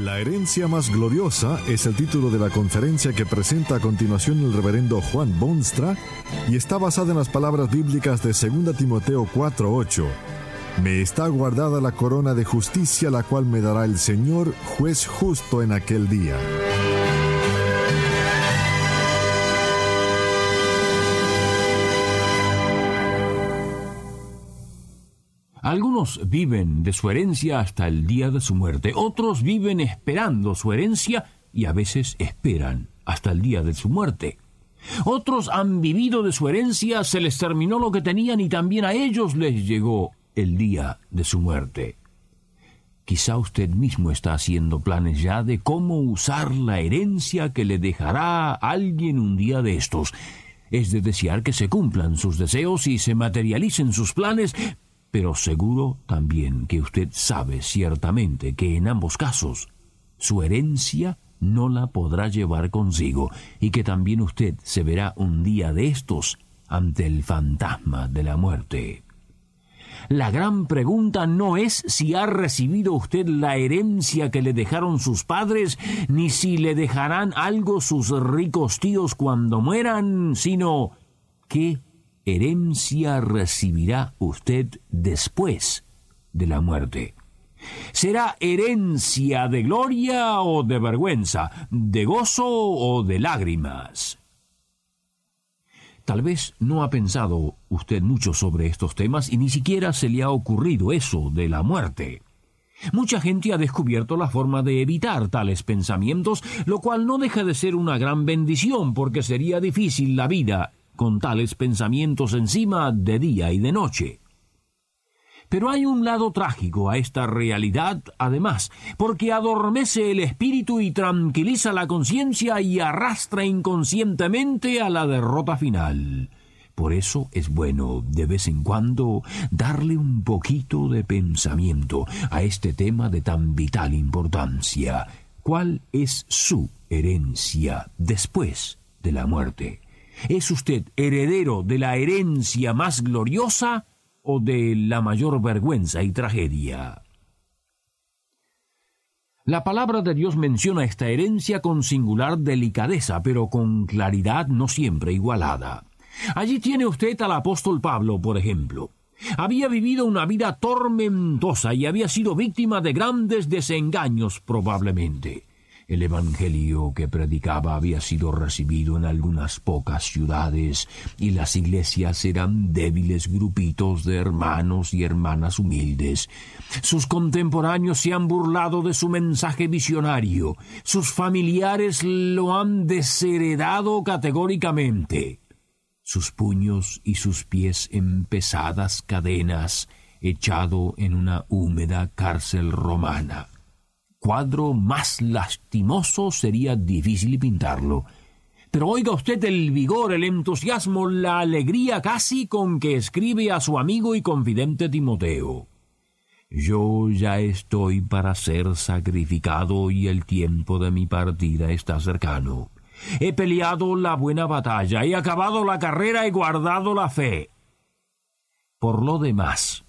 La herencia más gloriosa es el título de la conferencia que presenta a continuación el reverendo Juan Bonstra y está basada en las palabras bíblicas de 2 Timoteo 4:8. Me está guardada la corona de justicia la cual me dará el Señor, juez justo en aquel día. Algunos viven de su herencia hasta el día de su muerte, otros viven esperando su herencia y a veces esperan hasta el día de su muerte. Otros han vivido de su herencia, se les terminó lo que tenían y también a ellos les llegó el día de su muerte. Quizá usted mismo está haciendo planes ya de cómo usar la herencia que le dejará alguien un día de estos. Es de desear que se cumplan sus deseos y se materialicen sus planes, pero seguro también que usted sabe ciertamente que en ambos casos su herencia no la podrá llevar consigo y que también usted se verá un día de estos ante el fantasma de la muerte. La gran pregunta no es si ha recibido usted la herencia que le dejaron sus padres, ni si le dejarán algo sus ricos tíos cuando mueran, sino qué herencia recibirá usted después de la muerte. ¿Será herencia de gloria o de vergüenza, de gozo o de lágrimas? Tal vez no ha pensado usted mucho sobre estos temas y ni siquiera se le ha ocurrido eso de la muerte. Mucha gente ha descubierto la forma de evitar tales pensamientos, lo cual no deja de ser una gran bendición porque sería difícil la vida con tales pensamientos encima de día y de noche. Pero hay un lado trágico a esta realidad, además, porque adormece el espíritu y tranquiliza la conciencia y arrastra inconscientemente a la derrota final. Por eso es bueno, de vez en cuando, darle un poquito de pensamiento a este tema de tan vital importancia. ¿Cuál es su herencia después de la muerte? ¿Es usted heredero de la herencia más gloriosa o de la mayor vergüenza y tragedia? La palabra de Dios menciona esta herencia con singular delicadeza, pero con claridad no siempre igualada. Allí tiene usted al apóstol Pablo, por ejemplo. Había vivido una vida tormentosa y había sido víctima de grandes desengaños probablemente. El Evangelio que predicaba había sido recibido en algunas pocas ciudades y las iglesias eran débiles grupitos de hermanos y hermanas humildes. Sus contemporáneos se han burlado de su mensaje visionario. Sus familiares lo han desheredado categóricamente. Sus puños y sus pies en pesadas cadenas, echado en una húmeda cárcel romana cuadro más lastimoso sería difícil pintarlo. Pero oiga usted el vigor, el entusiasmo, la alegría casi con que escribe a su amigo y confidente Timoteo. Yo ya estoy para ser sacrificado y el tiempo de mi partida está cercano. He peleado la buena batalla, he acabado la carrera, he guardado la fe. Por lo demás,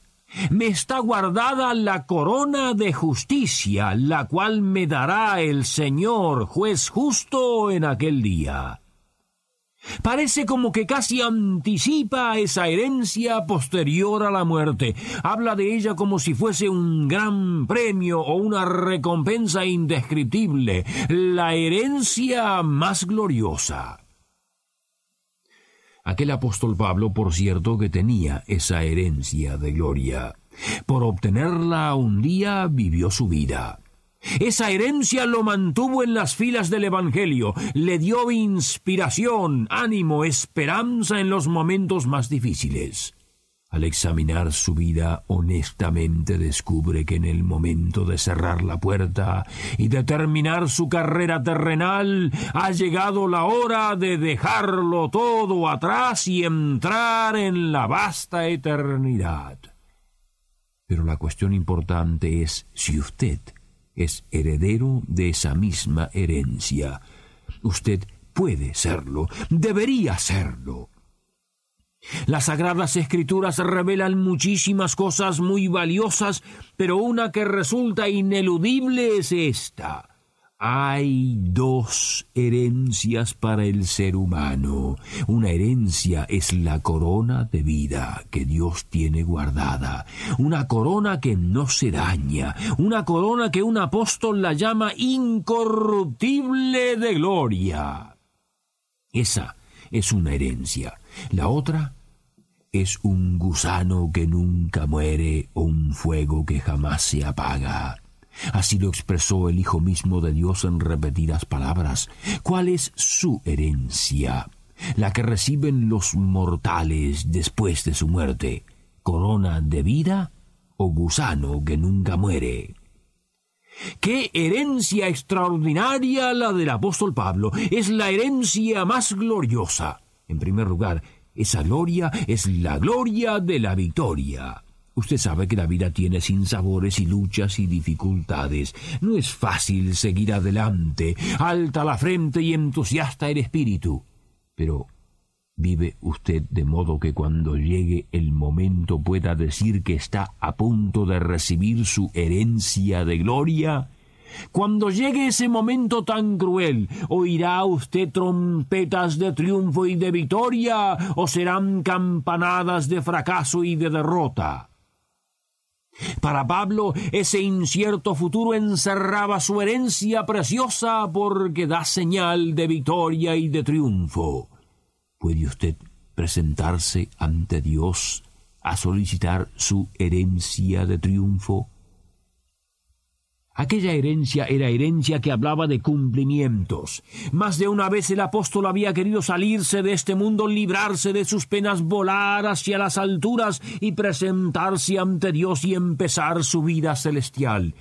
me está guardada la corona de justicia, la cual me dará el Señor, juez justo, en aquel día. Parece como que casi anticipa esa herencia posterior a la muerte. Habla de ella como si fuese un gran premio o una recompensa indescriptible, la herencia más gloriosa. Aquel apóstol Pablo, por cierto, que tenía esa herencia de gloria. Por obtenerla un día vivió su vida. Esa herencia lo mantuvo en las filas del Evangelio, le dio inspiración, ánimo, esperanza en los momentos más difíciles. Al examinar su vida honestamente descubre que en el momento de cerrar la puerta y de terminar su carrera terrenal ha llegado la hora de dejarlo todo atrás y entrar en la vasta eternidad. Pero la cuestión importante es si usted es heredero de esa misma herencia. Usted puede serlo, debería serlo. Las sagradas escrituras revelan muchísimas cosas muy valiosas, pero una que resulta ineludible es esta. Hay dos herencias para el ser humano. Una herencia es la corona de vida que Dios tiene guardada, una corona que no se daña, una corona que un apóstol la llama incorruptible de gloria. Esa es una herencia. La otra es un gusano que nunca muere o un fuego que jamás se apaga. Así lo expresó el Hijo mismo de Dios en repetidas palabras. ¿Cuál es su herencia? La que reciben los mortales después de su muerte. ¿Corona de vida o gusano que nunca muere? ¡Qué herencia extraordinaria la del apóstol Pablo! Es la herencia más gloriosa. En primer lugar, esa gloria es la gloria de la victoria. Usted sabe que la vida tiene sinsabores y luchas y dificultades. No es fácil seguir adelante, alta la frente y entusiasta el espíritu. Pero vive usted de modo que cuando llegue el momento pueda decir que está a punto de recibir su herencia de gloria. Cuando llegue ese momento tan cruel, ¿oirá usted trompetas de triunfo y de victoria o serán campanadas de fracaso y de derrota? Para Pablo, ese incierto futuro encerraba su herencia preciosa porque da señal de victoria y de triunfo. ¿Puede usted presentarse ante Dios a solicitar su herencia de triunfo? Aquella herencia era herencia que hablaba de cumplimientos. Más de una vez el apóstol había querido salirse de este mundo, librarse de sus penas, volar hacia las alturas y presentarse ante Dios y empezar su vida celestial.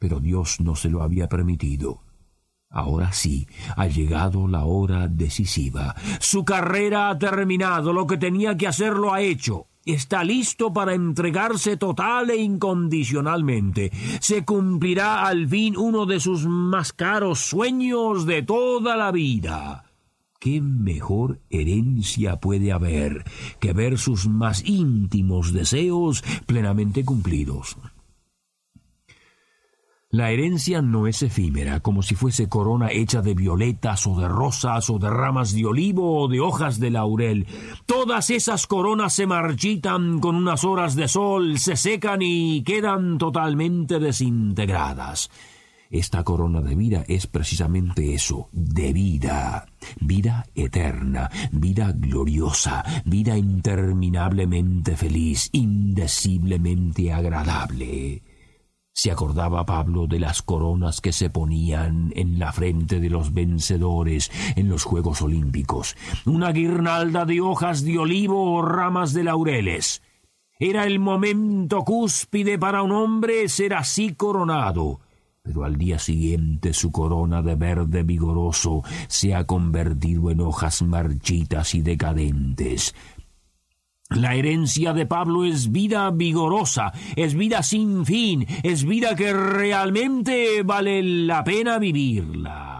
Pero Dios no se lo había permitido. Ahora sí, ha llegado la hora decisiva. Su carrera ha terminado, lo que tenía que hacer lo ha hecho está listo para entregarse total e incondicionalmente. Se cumplirá al fin uno de sus más caros sueños de toda la vida. ¿Qué mejor herencia puede haber que ver sus más íntimos deseos plenamente cumplidos? La herencia no es efímera, como si fuese corona hecha de violetas o de rosas o de ramas de olivo o de hojas de laurel. Todas esas coronas se marchitan con unas horas de sol, se secan y quedan totalmente desintegradas. Esta corona de vida es precisamente eso, de vida, vida eterna, vida gloriosa, vida interminablemente feliz, indeciblemente agradable. Se acordaba Pablo de las coronas que se ponían en la frente de los vencedores en los Juegos Olímpicos, una guirnalda de hojas de olivo o ramas de laureles. Era el momento cúspide para un hombre ser así coronado, pero al día siguiente su corona de verde vigoroso se ha convertido en hojas marchitas y decadentes, la herencia de Pablo es vida vigorosa, es vida sin fin, es vida que realmente vale la pena vivirla.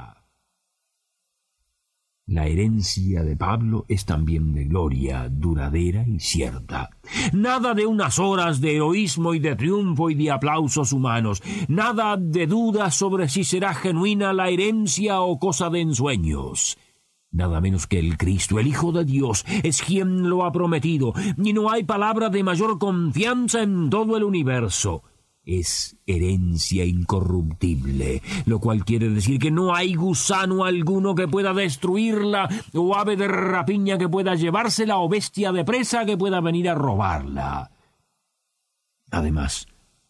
La herencia de Pablo es también de gloria duradera y cierta. Nada de unas horas de heroísmo y de triunfo y de aplausos humanos. Nada de duda sobre si será genuina la herencia o cosa de ensueños. Nada menos que el Cristo, el Hijo de Dios, es quien lo ha prometido, y no hay palabra de mayor confianza en todo el universo. Es herencia incorruptible, lo cual quiere decir que no hay gusano alguno que pueda destruirla, o ave de rapiña que pueda llevársela, o bestia de presa que pueda venir a robarla. Además,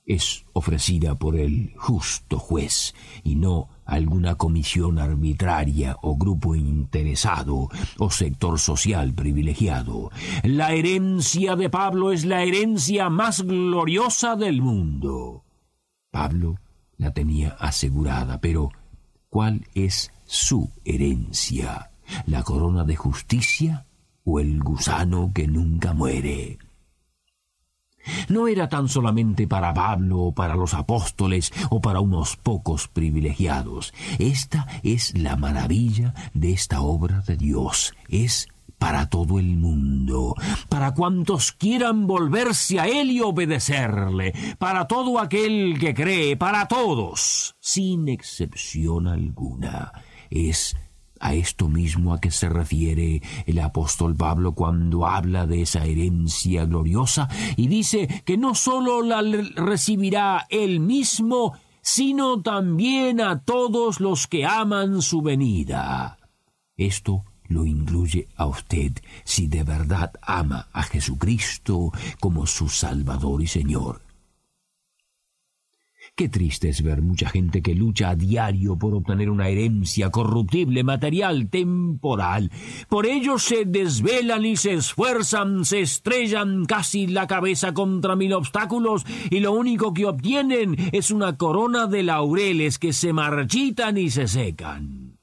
es ofrecida por el justo juez, y no alguna comisión arbitraria o grupo interesado o sector social privilegiado. La herencia de Pablo es la herencia más gloriosa del mundo. Pablo la tenía asegurada, pero ¿cuál es su herencia? ¿La corona de justicia o el gusano que nunca muere? No era tan solamente para Pablo o para los apóstoles o para unos pocos privilegiados. Esta es la maravilla de esta obra de Dios. Es para todo el mundo, para cuantos quieran volverse a Él y obedecerle, para todo aquel que cree, para todos, sin excepción alguna. Es a esto mismo a que se refiere el apóstol Pablo cuando habla de esa herencia gloriosa y dice que no sólo la recibirá él mismo, sino también a todos los que aman su venida. Esto lo incluye a usted si de verdad ama a Jesucristo como su Salvador y Señor. Qué triste es ver mucha gente que lucha a diario por obtener una herencia corruptible, material, temporal. Por ello se desvelan y se esfuerzan, se estrellan casi la cabeza contra mil obstáculos y lo único que obtienen es una corona de laureles que se marchitan y se secan.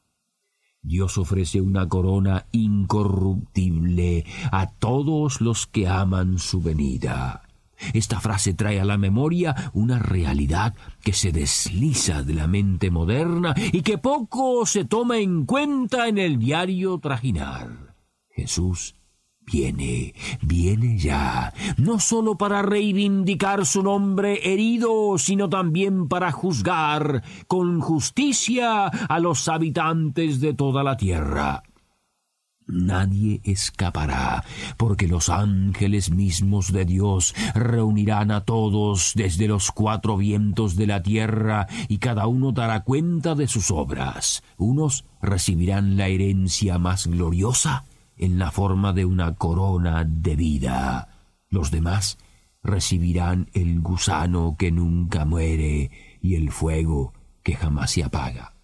Dios ofrece una corona incorruptible a todos los que aman su venida. Esta frase trae a la memoria una realidad que se desliza de la mente moderna y que poco se toma en cuenta en el diario trajinar. Jesús viene, viene ya, no sólo para reivindicar su nombre herido, sino también para juzgar con justicia a los habitantes de toda la tierra. Nadie escapará, porque los ángeles mismos de Dios reunirán a todos desde los cuatro vientos de la tierra, y cada uno dará cuenta de sus obras. Unos recibirán la herencia más gloriosa en la forma de una corona de vida. Los demás recibirán el gusano que nunca muere y el fuego que jamás se apaga.